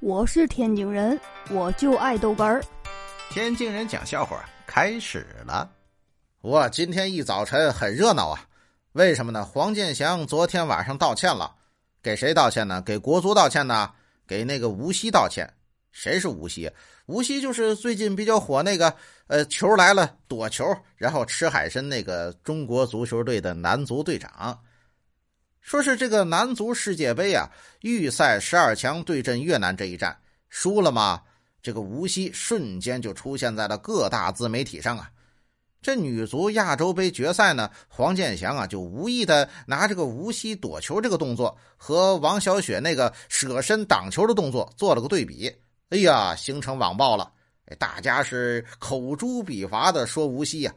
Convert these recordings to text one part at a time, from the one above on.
我是天津人，我就爱豆干儿。天津人讲笑话开始了。哇，今天一早晨很热闹啊！为什么呢？黄健翔昨天晚上道歉了，给谁道歉呢？给国足道歉呢？给那个无锡道歉。谁是无锡？无锡就是最近比较火那个，呃，球来了躲球，然后吃海参那个中国足球队的男足队长。说是这个男足世界杯啊，预赛十二强对阵越南这一战输了吗？这个无锡瞬间就出现在了各大自媒体上啊。这女足亚洲杯决赛呢，黄健翔啊就无意的拿这个无锡躲球这个动作和王小雪那个舍身挡球的动作做了个对比。哎呀，形成网暴了，大家是口诛笔伐的说无锡呀。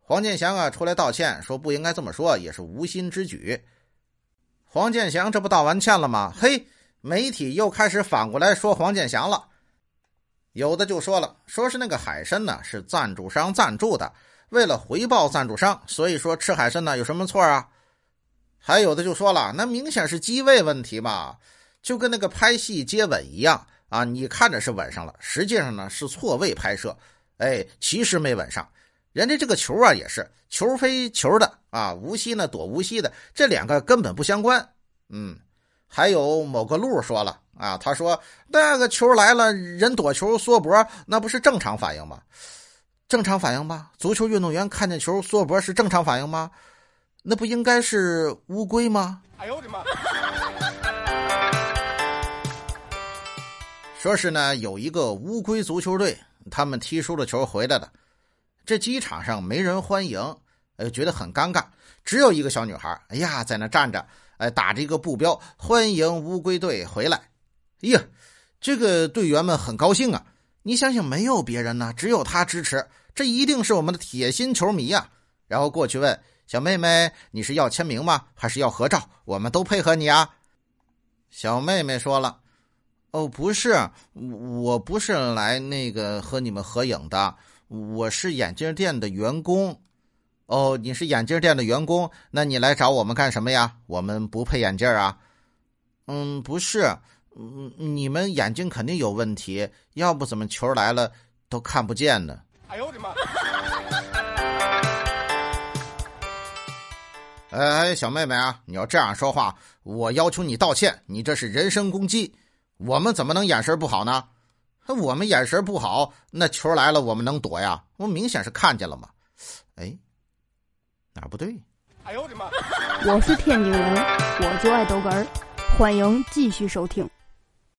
黄健翔啊出来道歉，说不应该这么说，也是无心之举。黄健翔这不道完歉了吗？嘿，媒体又开始反过来说黄健翔了。有的就说了，说是那个海参呢是赞助商赞助的，为了回报赞助商，所以说吃海参呢有什么错啊？还有的就说了，那明显是机位问题嘛，就跟那个拍戏接吻一样啊，你看着是吻上了，实际上呢是错位拍摄，哎，其实没吻上。人家这个球啊，也是球飞球的啊，无锡呢躲无锡的，这两个根本不相关。嗯，还有某个路说了啊，他说那个球来了，人躲球缩脖，那不是正常反应吗？正常反应吧？足球运动员看见球缩脖是正常反应吗？那不应该是乌龟吗？哎呦我的妈！说是呢，有一个乌龟足球队，他们踢输了球回来了。这机场上没人欢迎，呃，觉得很尴尬。只有一个小女孩，哎呀，在那站着，哎，打着一个布标，欢迎乌龟队回来。哎呀，这个队员们很高兴啊！你想想，没有别人呢，只有他支持，这一定是我们的铁心球迷呀。然后过去问小妹妹：“你是要签名吗？还是要合照？我们都配合你啊。”小妹妹说了：“哦，不是，我不是来那个和你们合影的。”我是眼镜店的员工，哦，你是眼镜店的员工，那你来找我们干什么呀？我们不配眼镜啊。嗯，不是，嗯，你们眼睛肯定有问题，要不怎么球来了都看不见呢？哎呦我的妈！哎，小妹妹啊，你要这样说话，我要求你道歉，你这是人身攻击。我们怎么能眼神不好呢？那我们眼神不好，那球来了我们能躲呀？我明显是看见了嘛。哎，哪不对？哎呦我的妈！我是天津人，我就爱豆哏儿，欢迎继续收听。